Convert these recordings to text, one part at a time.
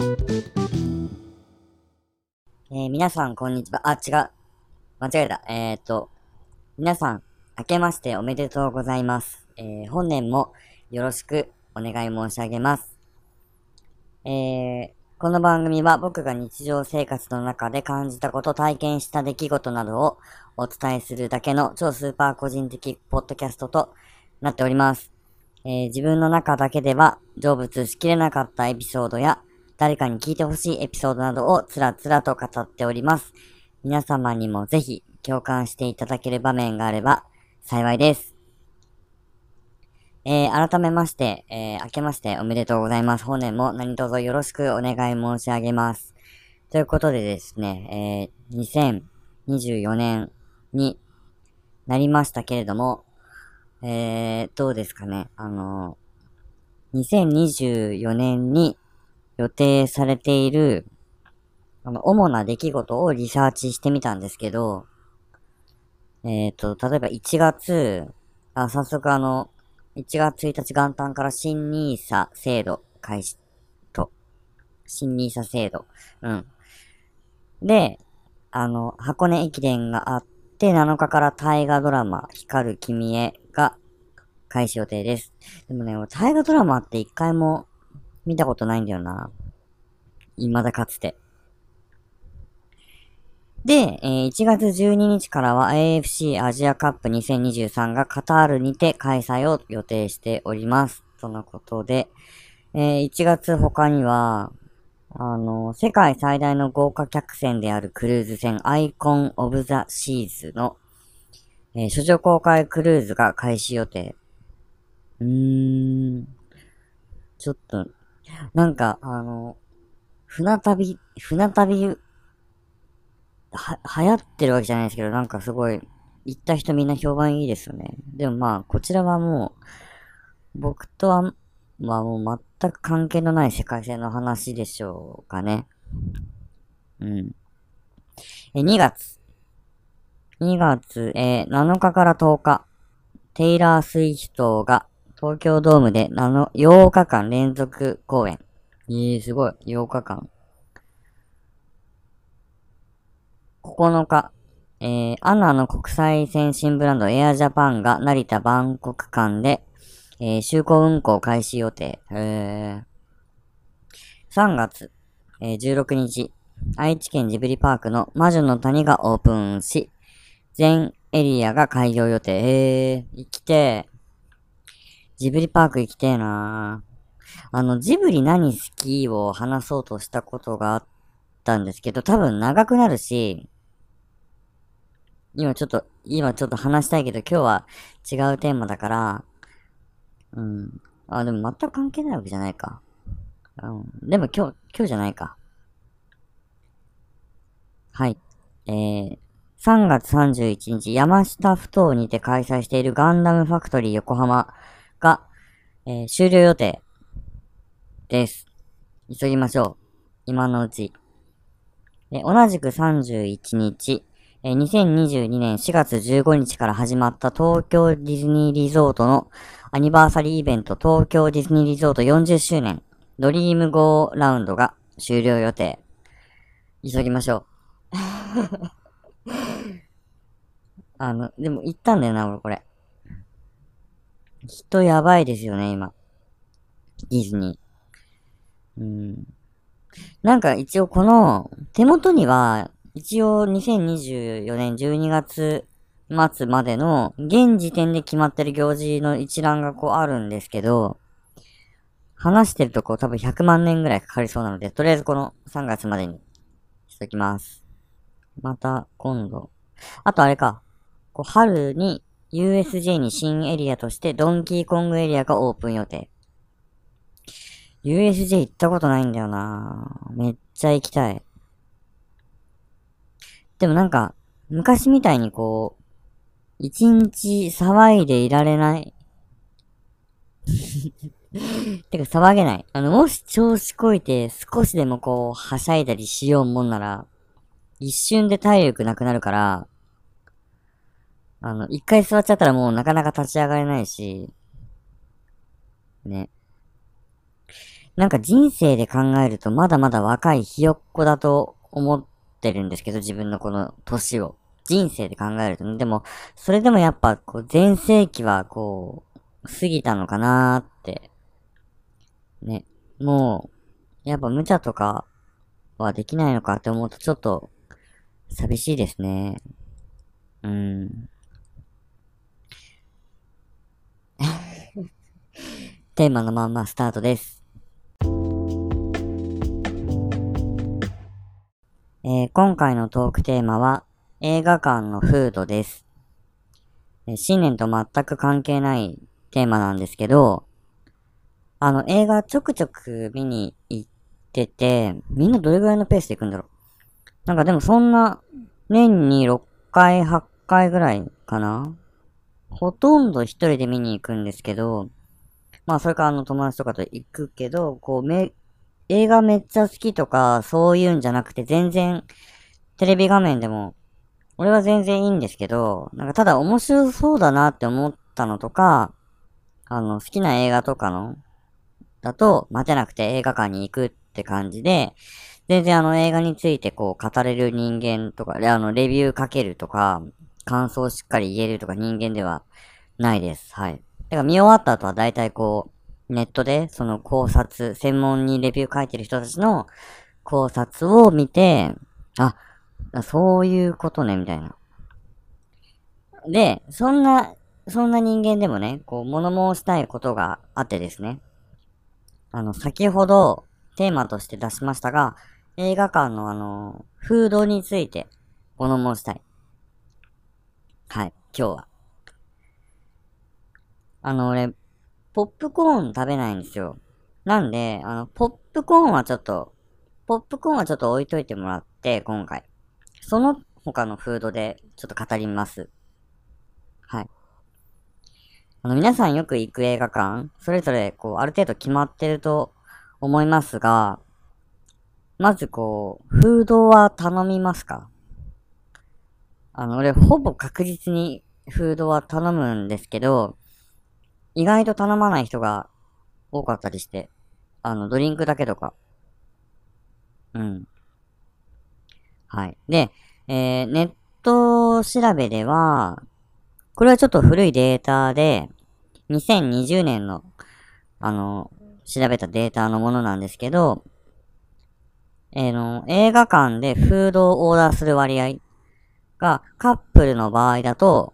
えー、皆さん、こんにちは。あ、違う。間違えた。えー、っと、皆さん、明けましておめでとうございます。えー、本年もよろしくお願い申し上げます。えー、この番組は僕が日常生活の中で感じたこと、体験した出来事などをお伝えするだけの超スーパー個人的ポッドキャストとなっております。えー、自分の中だけでは成仏しきれなかったエピソードや誰かに聞いてほしいエピソードなどをつらつらと語っております。皆様にもぜひ共感していただける場面があれば幸いです。えー、改めまして、えー、明けましておめでとうございます。本年も何卒よろしくお願い申し上げます。ということでですね、えー、2024年になりましたけれども、えー、どうですかね。あの、2024年に予定されている、あの、主な出来事をリサーチしてみたんですけど、えっ、ー、と、例えば1月、あ、早速あの、1月1日元旦から新 nisa 制度開始と、新 nisa 制度。うん。で、あの、箱根駅伝があって、7日から大河ドラマ、光る君へが開始予定です。でもね、大河ドラマって一回も見たことないんだよな。未だかつて。で、えー、1月12日からは AFC アジアカップ2023がカタールにて開催を予定しております。とのことで、えー、1月他には、あの、世界最大の豪華客船であるクルーズ船アイコン・オブ・ザ・シーズの、えー、所公開クルーズが開始予定。うーん。ちょっと、なんか、あの、船旅、船旅は、流行ってるわけじゃないですけど、なんかすごい、行った人みんな評判いいですよね。でもまあ、こちらはもう、僕とは、まあもう全く関係のない世界線の話でしょうかね。うん。え、2月。2月、えー、7日から10日、テイラー・スイヒトが東京ドームで7 8日間連続公演。えー、すごい。8日間。9日、えー、アナの国際線新ブランドエアジャパンが成田バンコク間で、えー、就航運行開始予定。えー、3月、えー、16日、愛知県ジブリパークの魔女の谷がオープンし、全エリアが開業予定。えー、行きてジブリパーク行きてえなあの、ジブリ何好きを話そうとしたことがあったんですけど、多分長くなるし、今ちょっと、今ちょっと話したいけど、今日は違うテーマだから、うん。あ、でも全く関係ないわけじゃないか。うん。でも今日、今日じゃないか。はい。えー、3月31日、山下ふ頭にて開催しているガンダムファクトリー横浜、えー、終了予定です。急ぎましょう。今のうち。で同じく31日、えー、2022年4月15日から始まった東京ディズニーリゾートのアニバーサリーイベント東京ディズニーリゾート40周年ドリームゴーラウンドが終了予定。急ぎましょう。あの、でも行ったんだよな、俺これ。人やばいですよね、今。ディズニー。うん。なんか一応この手元には一応2024年12月末までの現時点で決まってる行事の一覧がこうあるんですけど、話してるとこう多分100万年ぐらいかかりそうなので、とりあえずこの3月までにしときます。また今度。あとあれか。こう春に USJ に新エリアとしてドンキーコングエリアがオープン予定。USJ 行ったことないんだよなめっちゃ行きたい。でもなんか、昔みたいにこう、一日騒いでいられない。てか騒げない。あの、もし調子こいて少しでもこう、はしゃいだりしようもんなら、一瞬で体力なくなるから、あの、一回座っちゃったらもうなかなか立ち上がれないし、ね。なんか人生で考えるとまだまだ若いひよっこだと思ってるんですけど、自分のこの年を。人生で考えるとね。でも、それでもやっぱ、こう、前世紀はこう、過ぎたのかなーって。ね。もう、やっぱ無茶とかはできないのかって思うとちょっと、寂しいですね。うん。テーマのまんまスタートです。えー、今回のトークテーマは映画館のフードです。え、新年と全く関係ないテーマなんですけど、あの映画ちょくちょく見に行ってて、みんなどれぐらいのペースで行くんだろうなんかでもそんな年に6回、8回ぐらいかなほとんど一人で見に行くんですけど、まあそれからあの友達とかと行くけど、こうめ、映画めっちゃ好きとか、そういうんじゃなくて、全然、テレビ画面でも、俺は全然いいんですけど、なんかただ面白そうだなって思ったのとか、あの、好きな映画とかの、だと、待てなくて映画館に行くって感じで、全然あの映画についてこう語れる人間とか、あの、レビューかけるとか、感想をしっかり言えるとか人間ではないです。はい。だから見終わった後は大体こう、ネットでその考察、専門にレビュー書いてる人たちの考察を見て、あ、そういうことね、みたいな。で、そんな、そんな人間でもね、こう、物申したいことがあってですね。あの、先ほどテーマとして出しましたが、映画館のあの、フードについて物申したい。はい、今日は。あの、俺、ポップコーン食べないんですよ。なんで、あの、ポップコーンはちょっと、ポップコーンはちょっと置いといてもらって、今回。その他のフードでちょっと語ります。はい。あの、皆さんよく行く映画館、それぞれ、こう、ある程度決まってると思いますが、まずこう、フードは頼みますか？あの、俺、ほぼ確実にフードは頼むんですけど、意外と頼まない人が多かったりして、あの、ドリンクだけとか。うん。はい。で、えー、ネット調べでは、これはちょっと古いデータで、2020年の、あの、調べたデータのものなんですけど、えー、の、映画館でフードをオーダーする割合が、カップルの場合だと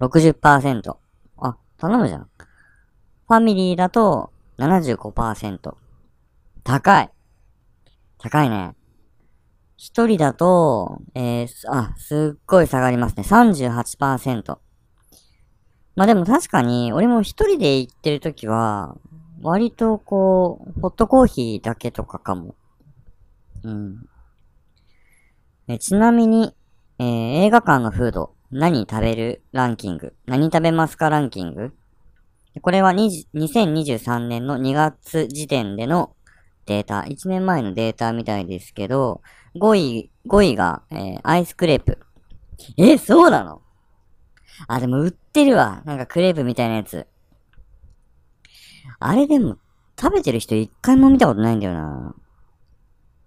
60%。あ、頼むじゃん。ファミリーだと75%。高い。高いね。一人だと、えー、あ、すっごい下がりますね。38%。まあでも確かに、俺も一人で行ってるときは、割とこう、ホットコーヒーだけとかかも。うん。えちなみに、えー、映画館のフード、何食べるランキング、何食べますかランキング？これは2023年の2月時点でのデータ、1年前のデータみたいですけど、5位、5位が、えー、アイスクレープ。え、そうなの？あ、でも売ってるわ。なんかクレープみたいなやつ。あれでも、食べてる人一回も見たことないんだよな。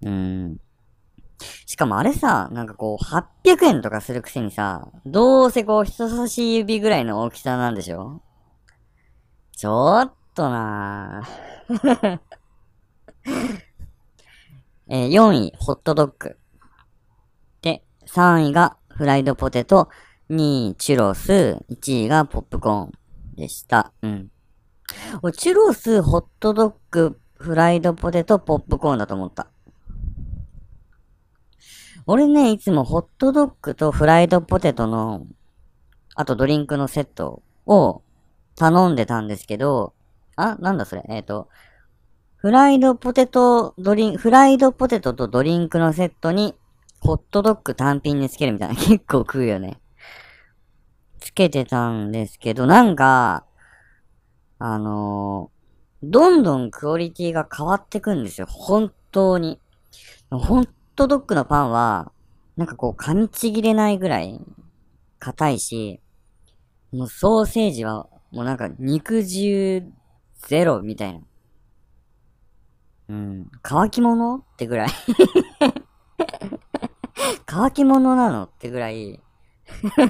うん。しかもあれさ、なんかこう、800円とかするくせにさ、どうせこう、人差し指ぐらいの大きさなんでしょ？ちょっとなぁ。え、4位、ホットドッグ。で、3位がフライドポテト、2位、チュロス、1位がポップコーンでした。うん。チュロス、ホットドッグ、フライドポテト、ポップコーンだと思った。俺ね、いつもホットドッグとフライドポテトの、あとドリンクのセットを頼んでたんですけど、あ、なんだそれ？えっ、ー、と、フライドポテトドリン、フライドポテトとドリンクのセットに、ホットドッグ単品につけるみたいな。結構食うよね。つけてたんですけど、なんか、あのー、どんどんクオリティが変わってくんですよ。本当に。ホットドッグのパンは、なんかこう噛みちぎれないぐらい硬いし、もうソーセージはもうなんか肉汁ゼロみたいな。うん。乾き物ってぐらい 乾き物なのってぐらい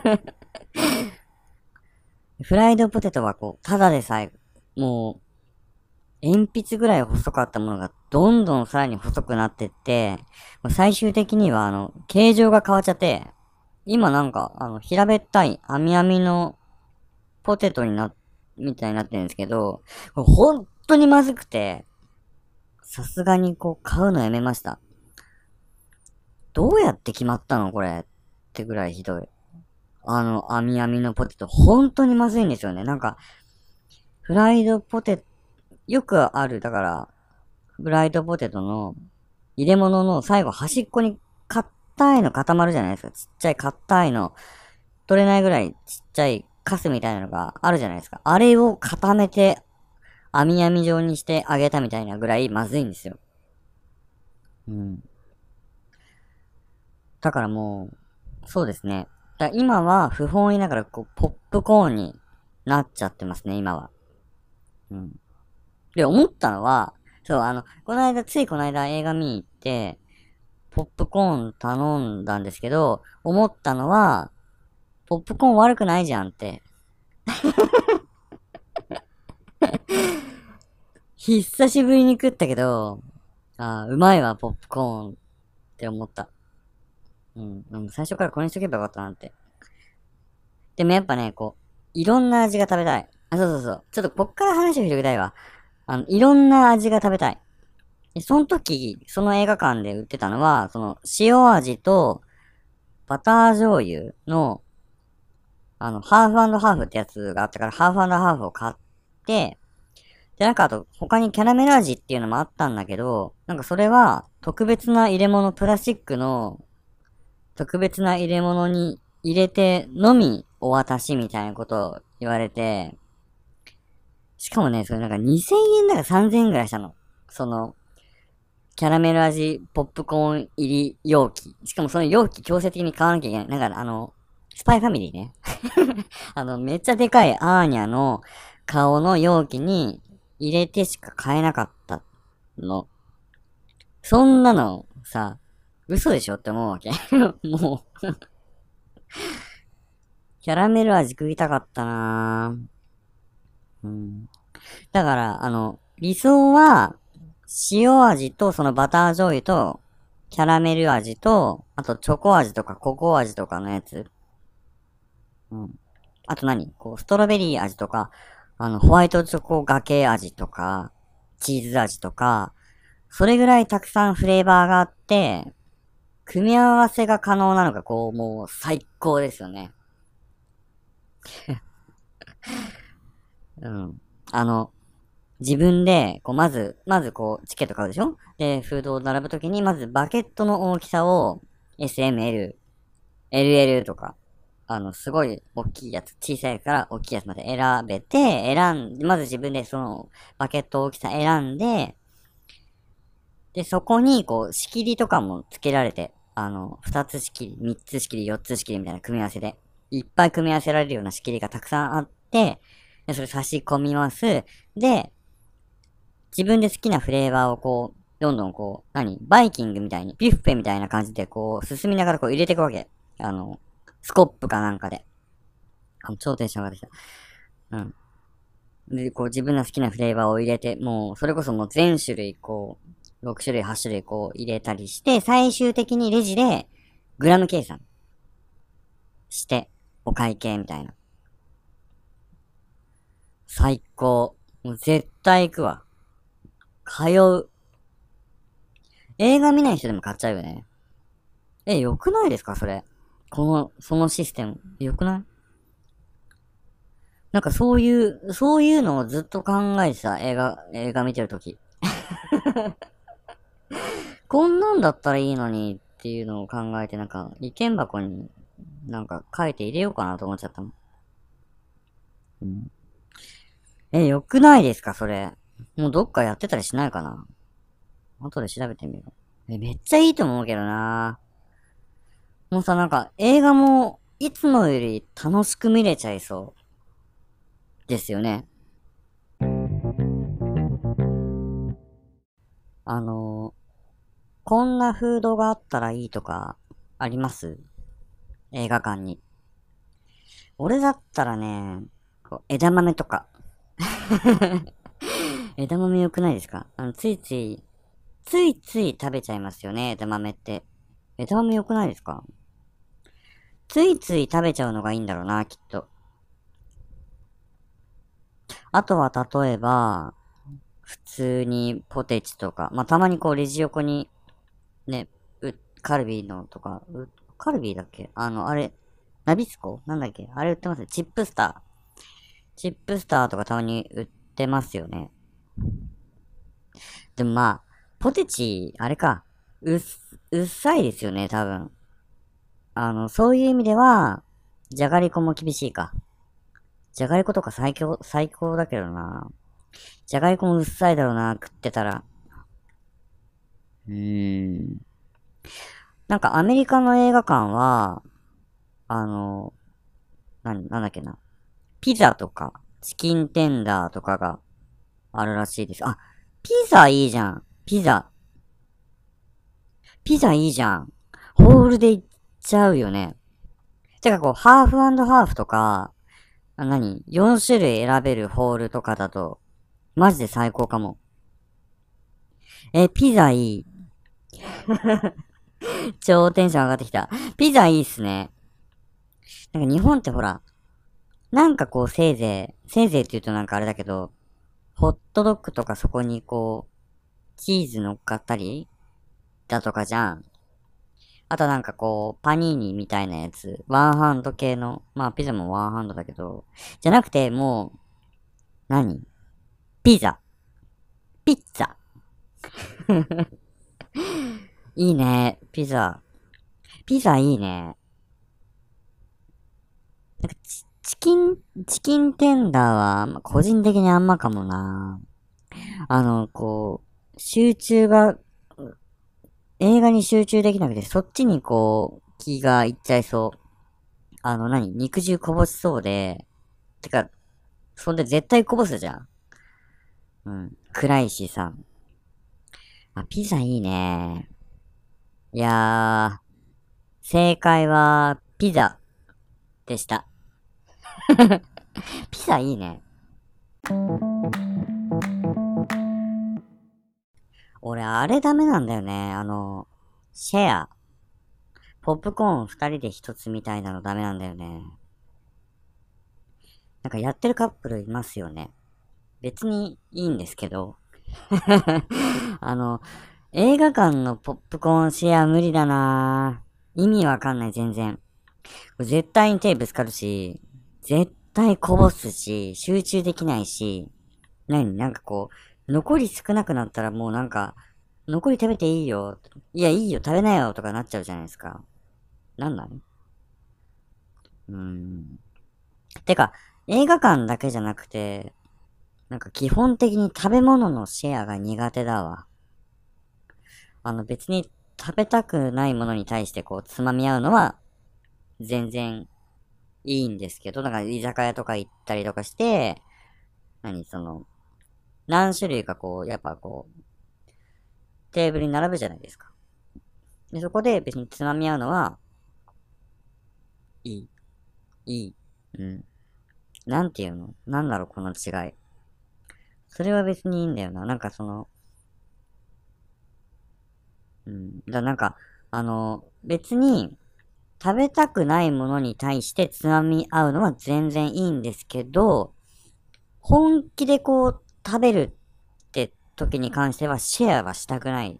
フライドポテトはこう、ただでさえ、もう、鉛筆ぐらい細かったものがどんどんさらに細くなってって、もう最終的にはあの、形状が変わっちゃって、今なんか、あの、平べったい網網のポテトにな、みたいになってるんですけど、本当にまずくて、さすがにこう買うのやめました。どうやって決まったのこれってぐらいひどい。あの、網網のポテト、本当にまずいんですよね。なんか、フライドポテト、よくある、だから、フライドポテトの入れ物の最後端っこに硬いの固まるじゃないですか。ちっちゃい硬いの、取れないぐらいちっちゃいカスみたいなのがあるじゃないですか。あれを固めて、網網状にしてあげたみたいなぐらいまずいんですよ。うん。だからもう、そうですね。だ今は不本意ながらこう、ポップコーンになっちゃってますね、今は。うん。で、思ったのは、そう、あの、この間、ついこの間映画見に行って、ポップコーン頼んだんですけど、思ったのは、ポップコーン悪くないじゃんって。久しぶりに食ったけど、あうまいわ、ポップコーンって思った。うん、最初からこれにしとけばよかったなって。でもやっぱね、こう、いろんな味が食べたい。あ、そうそうそう。ちょっとこっから話を広げたいわ。あの、いろんな味が食べたい。で、その時、その映画館で売ってたのは、その、塩味と、バター醤油の、あの、ハーフハーフってやつがあったから、ハーフハーフを買って、で、なんかあと、他にキャラメル味っていうのもあったんだけど、なんかそれは、特別な入れ物、プラスチックの、特別な入れ物に入れてのみお渡しみたいなことを言われて、しかもね、それなんか2000円だから3000円ぐらいしたの。その、キャラメル味ポップコーン入り容器。しかもその容器強制的に買わなきゃいけない。だからあの、スパイファミリーね。あの、めっちゃでかいアーニャの顔の容器に入れてしか買えなかったの。そんなのさ、嘘でしょって思うわけ。もうキャラメル味食いたかったなうん。だから、あの、理想は、塩味とそのバター醤油と、キャラメル味と、あとチョコ味とかココア味とかのやつ。うん。あと何？こう、ストロベリー味とか、あの、ホワイトチョコがけ味とか、チーズ味とか、それぐらいたくさんフレーバーがあって、組み合わせが可能なのが、こう、もう最高ですよね。うん。あの、自分で、こう、まず、まずこう、チケット買うでしょ？で、フードを並ぶときに、まずバケットの大きさを、SML、LL とか、あの、すごい大きいやつ、小さいから大きいやつまで選べて、選んで、まず自分でその、バケット大きさ選んで、で、そこに、こう、仕切りとかも付けられて、あの、二つ仕切り、三つ仕切り、四つ仕切りみたいな組み合わせで、いっぱい組み合わせられるような仕切りがたくさんあって、で、それ差し込みます。で、自分で好きなフレーバーをこう、どんどんこう、何？バイキングみたいに、ビュッフェみたいな感じでこう、進みながらこう入れていくわけ。あの、スコップかなんかで。あの、超テンション上がってきた。うん。で、こう自分の好きなフレーバーを入れて、もう、それこそもう全種類こう、6種類、8種類こう入れたりして、最終的にレジで、グラム計算して、お会計みたいな。最高。もう絶対行くわ。通う。映画見ない人でも買っちゃうよね。え、良くないですか？それ。この、そのシステム。良くない？なんかそういう、そういうのをずっと考えてた、映画、映画見てるとき。こんなんだったらいいのにっていうのを考えて、なんか、意見箱になんか書いて入れようかなと思っちゃったの。うん。え、良くないですか？それ。もうどっかやってたりしないかな？後で調べてみよう。え、めっちゃいいと思うけどなもうさ、なんか映画もいつもより楽しく見れちゃいそう。ですよね。あの、こんなフードがあったらいいとか、あります？映画館に。俺だったらね、こう枝豆とか。枝豆良くないですか？あの、ついつい、ついつい食べちゃいますよね、枝豆って。枝豆良くないですか？ついつい食べちゃうのがいいんだろうな、きっと。あとは例えば、普通にポテチとか、まあ、たまにこうレジ横に、ね、う、カルビーのとか、う、カルビーだっけ？あの、あれ、ナビスコ？なんだっけ？あれ売ってますね。チップスター。チップスターとかたまに売ってますよね。でもまあ、ポテチ、あれか、うっ、うっさいですよね、多分。あの、そういう意味では、じゃがりこも厳しいか。じゃがりことか最強、最高だけどな。じゃがりこもうっさいだろうな、食ってたら。うーん。なんかアメリカの映画館は、あの、な、なんだっけな。ピザとか、チキンテンダーとかがあるらしいです。あ、ピザいいじゃん。ピザ。ピザいいじゃん。ホールで行っちゃうよね。てかこう、ハーフハーフとか、あ何 ?4 種類選べるホールとかだと、マジで最高かも。え、ピザいい。超テンション上がってきた。ピザいいっすね。なんか日本ってほら、なんかこうせいぜい、せいぜいって言うとなんかあれだけど、ホットドッグとかそこにこう、チーズ乗っかったりだとかじゃん。あとなんかこう、パニーニみたいなやつ、ワンハンド系の、まあピザもワンハンドだけど、じゃなくてもう、何？ピザ。ピッツァ。いいね、ピザ。ピザいいね。なんかチチキン、チキンテンダーは、個人的にあんまかもな。あの、こう、集中が、映画に集中できなくて、そっちにこう、気がいっちゃいそう。あの、何？肉汁こぼしそうで、てか、そんで絶対こぼすじゃん。うん。暗いしさ。あ、ピザいいね。いやー、正解は、ピザでした。ピザいいね。俺、あれダメなんだよね。あの、シェア。ポップコーン二人で一つみたいなのダメなんだよね。なんかやってるカップルいますよね。別にいいんですけど。あの、映画館のポップコーンシェア無理だな意味わかんない、全然。絶対に手ぶつかるし、絶対こぼすし、集中できないし、何？なんかこう、残り少なくなったらもうなんか、残り食べていいよ。いや、いいよ、食べなよとかなっちゃうじゃないですか。なんなのうーん。てか、映画館だけじゃなくて、なんか基本的に食べ物のシェアが苦手だわ。あの別に食べたくないものに対してこうつまみ合うのは全然いいんですけど、だから居酒屋とか行ったりとかして、何その、何種類かこう、やっぱこう、テーブルに並ぶじゃないですか。で、そこで別につまみ合うのは、いい。いい。うん。なんていうの？なんだろう、この違い。それは別にいいんだよな。なんかその、うん。だなんか、あの、別に、食べたくないものに対してつまみ合うのは全然いいんですけど、本気でこう食べるって時に関してはシェアはしたくない。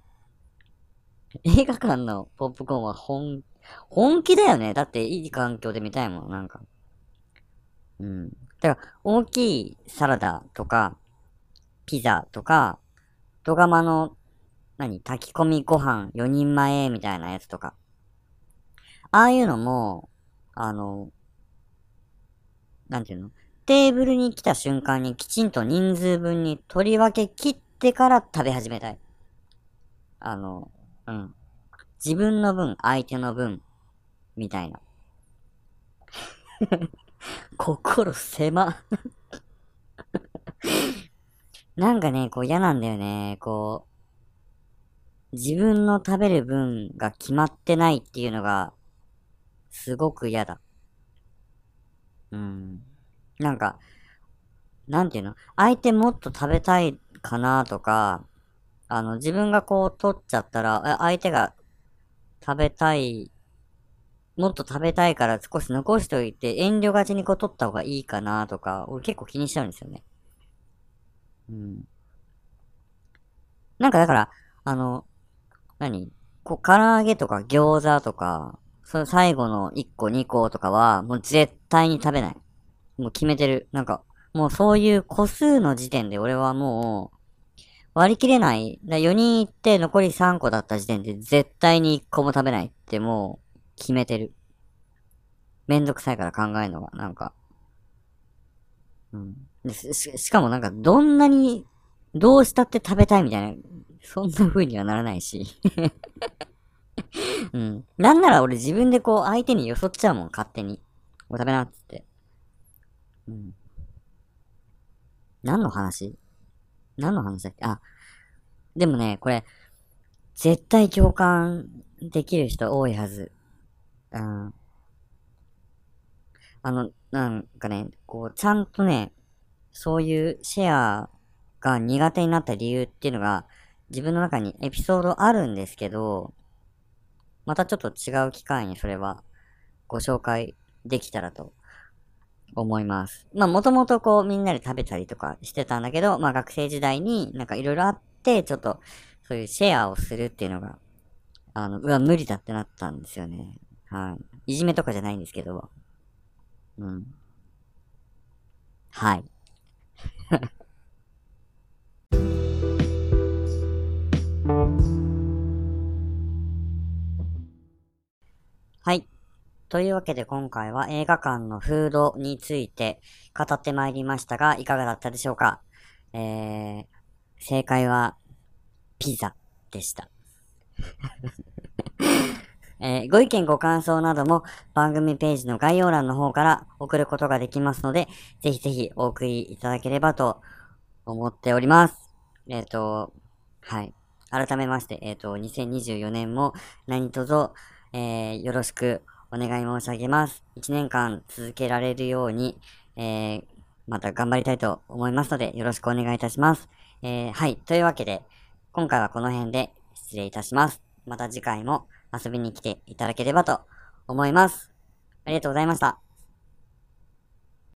映画館のポップコーンは本、本気だよね。だっていい環境で見たいもん、なんか。うん。だから、大きいサラダとか、ピザとか、ドガマの、何炊き込みご飯4人前みたいなやつとか。ああいうのも、あの、なんていうの？テーブルに来た瞬間にきちんと人数分に取り分け切ってから食べ始めたい。あの、うん。自分の分、相手の分、みたいな。心狭 なんかね、こう嫌なんだよね。こう自分の食べる分が決まってないっていうのが、すごく嫌だ。うん。なんか、なんていうの？相手もっと食べたいかなとか、あの、自分がこう取っちゃったら、相手が食べたい、もっと食べたいから少し残しておいて、遠慮がちにこう取った方がいいかなとか、俺結構気にしちゃうんですよね。うん。なんかだから、あの、何？こう、唐揚げとか餃子とか、その最後の1個2個とかは、もう絶対に食べない。もう決めてる。なんか、もうそういう個数の時点で俺はもう、割り切れない。だ4人行って残り3個だった時点で絶対に1個も食べないってもう決めてる。めんどくさいから考えるのが、なんか。うん。ししかもなんかどんなにどうしたって食べたいみたいな、そんな風にはならないし。うん。なんなら俺自分でこう相手によそっちゃうもん、勝手に。お食べなっつって。うん。何の話？何の話だっけ？あ、でもね、これ、絶対共感できる人多いはず。うん。あの、なんかね、こう、ちゃんとね、そういうシェアが苦手になった理由っていうのが、自分の中にエピソードあるんですけど、またちょっと違う機会にそれはご紹介できたらと思います。まあもともとこうみんなで食べたりとかしてたんだけど、まあ学生時代になんかいろいろあって、ちょっとそういうシェアをするっていうのが、あの、うわ、無理だってなったんですよね。はい。いじめとかじゃないんですけど。うん。はい。はい。というわけで今回は映画館のフードについて語ってまいりましたが、いかがだったでしょうか？えー、正解は、ピザでした。えー、ご意見ご感想なども番組ページの概要欄の方から送ることができますので、ぜひぜひお送りいただければと思っております。えっ、ー、と、はい。改めまして、えっ、ー、と、2024年も何卒、えー、よろしくお願い申し上げます。1年間続けられるように、えー、また頑張りたいと思いますので、よろしくお願いいたします。えー、はい。というわけで、今回はこの辺で失礼いたします。また次回も遊びに来ていただければと思います。ありがとうございました。